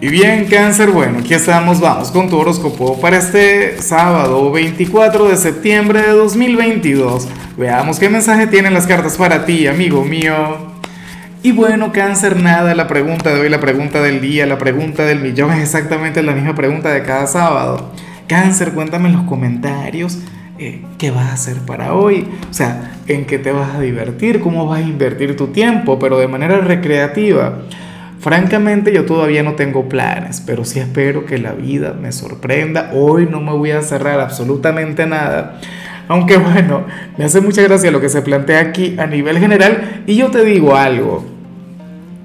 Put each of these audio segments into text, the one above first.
Y bien, cáncer, bueno, aquí estamos, vamos con tu horóscopo para este sábado 24 de septiembre de 2022. Veamos qué mensaje tienen las cartas para ti, amigo mío. Y bueno, cáncer, nada, la pregunta de hoy, la pregunta del día, la pregunta del millón es exactamente la misma pregunta de cada sábado. Cáncer, cuéntame en los comentarios eh, qué vas a hacer para hoy, o sea, en qué te vas a divertir, cómo vas a invertir tu tiempo, pero de manera recreativa. Francamente yo todavía no tengo planes, pero sí espero que la vida me sorprenda. Hoy no me voy a cerrar absolutamente nada. Aunque bueno, me hace mucha gracia lo que se plantea aquí a nivel general y yo te digo algo.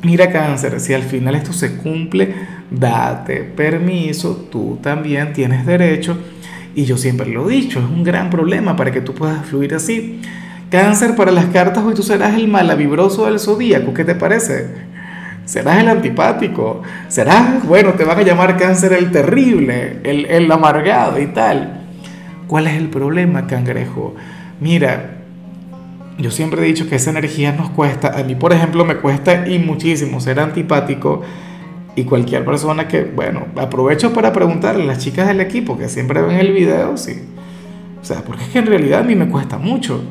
Mira cáncer, si al final esto se cumple, date permiso, tú también tienes derecho. Y yo siempre lo he dicho, es un gran problema para que tú puedas fluir así. Cáncer para las cartas, hoy tú serás el malavibroso del zodíaco, ¿qué te parece? Serás el antipático, serás, bueno, te van a llamar cáncer el terrible, el, el amargado y tal. ¿Cuál es el problema, cangrejo? Mira, yo siempre he dicho que esa energía nos cuesta, a mí por ejemplo me cuesta y muchísimo ser antipático y cualquier persona que, bueno, aprovecho para preguntarle a las chicas del equipo que siempre ven el video, sí. O sea, porque es que en realidad a mí me cuesta mucho.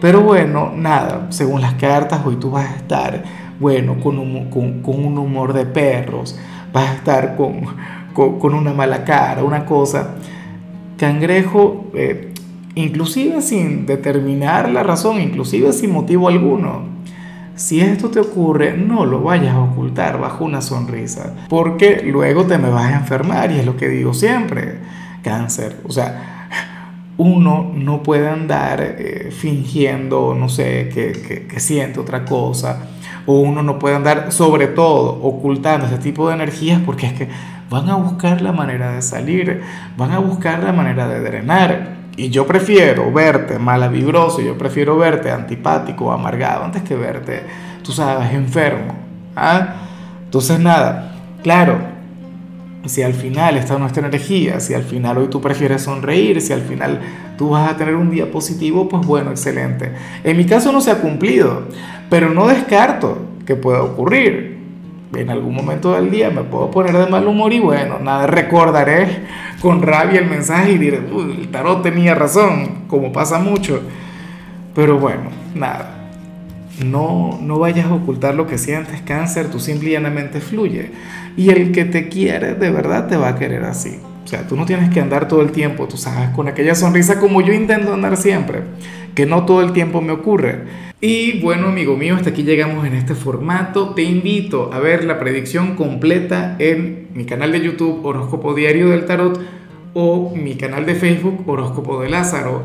Pero bueno, nada, según las cartas, hoy tú vas a estar bueno, con un, con, un humor de perros, vas a estar con, con, una mala cara, una cosa. Cangrejo, eh, inclusive sin determinar la razón, inclusive sin motivo alguno. Si esto te ocurre, no lo vayas a ocultar bajo una sonrisa, porque luego te me vas a enfermar y es lo que digo siempre, cáncer. O sea, uno no puede andar eh, fingiendo, no sé, que, que siente otra cosa o uno no puede andar sobre todo ocultando ese tipo de energías porque es que van a buscar la manera de salir, van a buscar la manera de drenar. Y yo prefiero verte malavibroso, yo prefiero verte antipático, amargado, antes que verte, tú sabes, enfermo. ¿ah? Entonces nada, claro, si al final está nuestra energía, si al final hoy tú prefieres sonreír, si al final tú vas a tener un día positivo, pues bueno, excelente. En mi caso no se ha cumplido, pero no descarto que pueda ocurrir. En algún momento del día me puedo poner de mal humor y bueno, nada, recordaré con rabia el mensaje y diré, el tarot tenía razón, como pasa mucho. Pero bueno, nada. No, no vayas a ocultar lo que sientes, cáncer, tú simple llanamente fluye. Y el que te quiere, de verdad te va a querer así. O sea, tú no tienes que andar todo el tiempo, tú sabes, con aquella sonrisa como yo intento andar siempre, que no todo el tiempo me ocurre. Y bueno, amigo mío, hasta aquí llegamos en este formato. Te invito a ver la predicción completa en mi canal de YouTube Horóscopo Diario del Tarot o mi canal de Facebook Horóscopo de Lázaro.